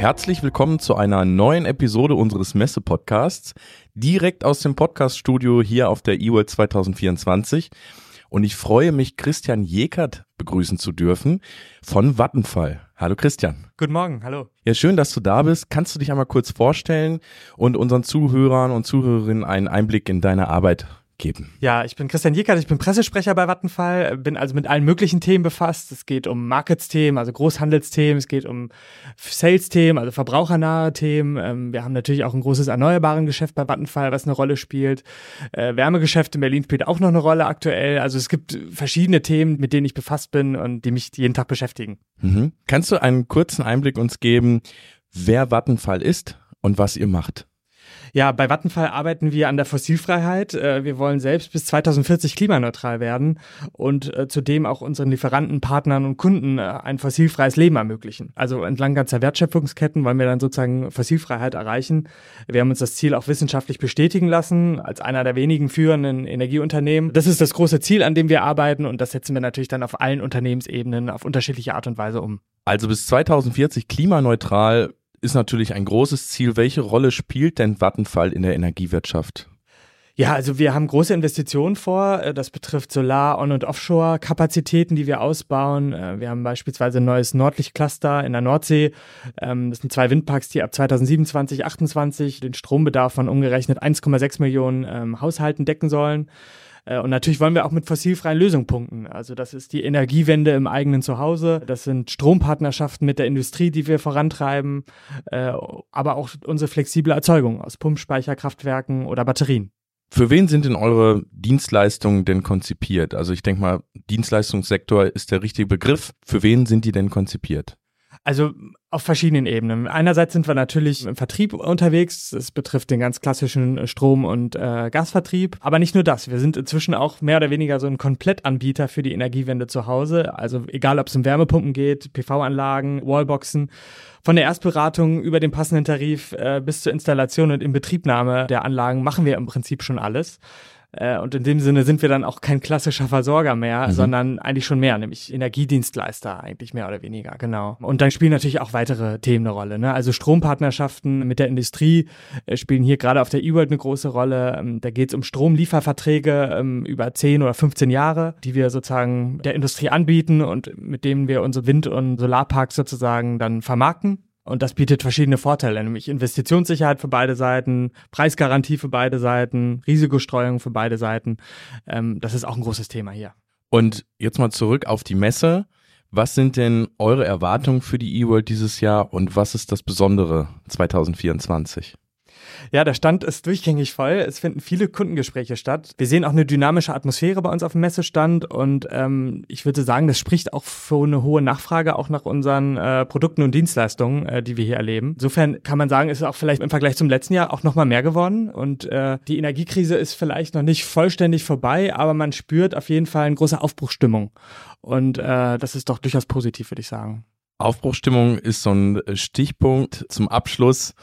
Herzlich willkommen zu einer neuen Episode unseres Messe-Podcasts, direkt aus dem Podcast-Studio hier auf der eWorld 2024. Und ich freue mich, Christian Jekert begrüßen zu dürfen von Vattenfall. Hallo Christian. Guten Morgen, hallo. Ja, schön, dass du da bist. Kannst du dich einmal kurz vorstellen und unseren Zuhörern und Zuhörerinnen einen Einblick in deine Arbeit geben. Ja, ich bin Christian Jickert, ich bin Pressesprecher bei Vattenfall, bin also mit allen möglichen Themen befasst. Es geht um Markets-Themen, also Großhandelsthemen, es geht um Sales-Themen, also verbrauchernahe Themen. Ähm, wir haben natürlich auch ein großes erneuerbaren Geschäft bei Vattenfall, was eine Rolle spielt. Äh, Wärmegeschäft in Berlin spielt auch noch eine Rolle aktuell. Also es gibt verschiedene Themen, mit denen ich befasst bin und die mich jeden Tag beschäftigen. Mhm. Kannst du einen kurzen Einblick uns geben, wer Vattenfall ist und was ihr macht? Ja, bei Vattenfall arbeiten wir an der Fossilfreiheit. Äh, wir wollen selbst bis 2040 klimaneutral werden und äh, zudem auch unseren Lieferanten, Partnern und Kunden äh, ein fossilfreies Leben ermöglichen. Also entlang ganzer Wertschöpfungsketten wollen wir dann sozusagen Fossilfreiheit erreichen. Wir haben uns das Ziel auch wissenschaftlich bestätigen lassen als einer der wenigen führenden Energieunternehmen. Das ist das große Ziel, an dem wir arbeiten und das setzen wir natürlich dann auf allen Unternehmensebenen auf unterschiedliche Art und Weise um. Also bis 2040 klimaneutral ist natürlich ein großes Ziel. Welche Rolle spielt denn Vattenfall in der Energiewirtschaft? Ja, also wir haben große Investitionen vor. Äh, das betrifft Solar-, On- und Offshore-Kapazitäten, die wir ausbauen. Äh, wir haben beispielsweise ein neues Nordlicht-Cluster in der Nordsee. Ähm, das sind zwei Windparks, die ab 2027, 2028 den Strombedarf von umgerechnet 1,6 Millionen ähm, Haushalten decken sollen. Äh, und natürlich wollen wir auch mit fossilfreien Lösungen punkten. Also das ist die Energiewende im eigenen Zuhause. Das sind Strompartnerschaften mit der Industrie, die wir vorantreiben, äh, aber auch unsere flexible Erzeugung aus Pumpspeicherkraftwerken oder Batterien. Für wen sind denn eure Dienstleistungen denn konzipiert? Also ich denke mal, Dienstleistungssektor ist der richtige Begriff. Für wen sind die denn konzipiert? Also auf verschiedenen Ebenen. Einerseits sind wir natürlich im Vertrieb unterwegs. Das betrifft den ganz klassischen Strom- und äh, Gasvertrieb. Aber nicht nur das. Wir sind inzwischen auch mehr oder weniger so ein Komplettanbieter für die Energiewende zu Hause. Also egal, ob es um Wärmepumpen geht, PV-Anlagen, Wallboxen. Von der Erstberatung über den passenden Tarif äh, bis zur Installation und Inbetriebnahme der Anlagen machen wir im Prinzip schon alles. Äh, und in dem Sinne sind wir dann auch kein klassischer Versorger mehr, mhm. sondern eigentlich schon mehr, nämlich Energiedienstleister eigentlich mehr oder weniger, genau. Und dann spielen natürlich auch weitere Themen eine Rolle. Ne? Also Strompartnerschaften mit der Industrie äh, spielen hier gerade auf der E-World eine große Rolle. Ähm, da geht es um Stromlieferverträge ähm, über 10 oder 15 Jahre, die wir sozusagen der Industrie anbieten und mit denen wir unsere Wind- und Solarparks sozusagen dann vermarkten. Und das bietet verschiedene Vorteile, nämlich Investitionssicherheit für beide Seiten, Preisgarantie für beide Seiten, Risikostreuung für beide Seiten. Ähm, das ist auch ein großes Thema hier. Und jetzt mal zurück auf die Messe. Was sind denn eure Erwartungen für die eWorld dieses Jahr und was ist das Besondere 2024? Ja, der Stand ist durchgängig voll. Es finden viele Kundengespräche statt. Wir sehen auch eine dynamische Atmosphäre bei uns auf dem Messestand und ähm, ich würde sagen, das spricht auch für eine hohe Nachfrage auch nach unseren äh, Produkten und Dienstleistungen, äh, die wir hier erleben. Insofern kann man sagen, ist es auch vielleicht im Vergleich zum letzten Jahr auch nochmal mehr geworden und äh, die Energiekrise ist vielleicht noch nicht vollständig vorbei, aber man spürt auf jeden Fall eine große Aufbruchsstimmung und äh, das ist doch durchaus positiv, würde ich sagen. Aufbruchsstimmung ist so ein Stichpunkt zum Abschluss.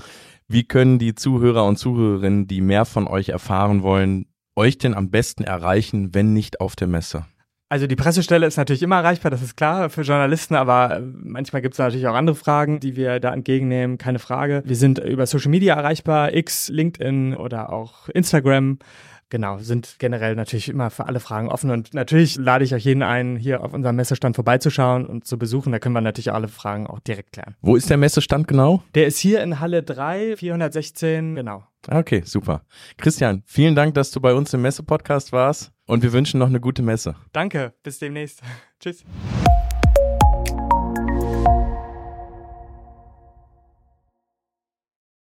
Wie können die Zuhörer und Zuhörerinnen, die mehr von euch erfahren wollen, euch denn am besten erreichen, wenn nicht auf der Messe? Also die Pressestelle ist natürlich immer erreichbar, das ist klar für Journalisten, aber äh, manchmal gibt es natürlich auch andere Fragen, die wir da entgegennehmen, keine Frage. Wir sind über Social Media erreichbar, X, LinkedIn oder auch Instagram genau, sind generell natürlich immer für alle Fragen offen. Und natürlich lade ich euch jeden ein, hier auf unserem Messestand vorbeizuschauen und zu besuchen. Da können wir natürlich alle Fragen auch direkt klären. Wo ist der Messestand genau? Der ist hier in Halle 3, 416, genau. Okay, super. Christian, vielen Dank, dass du bei uns im Messe-Podcast warst und wir wünschen noch eine gute Messe. Danke, bis demnächst. Tschüss.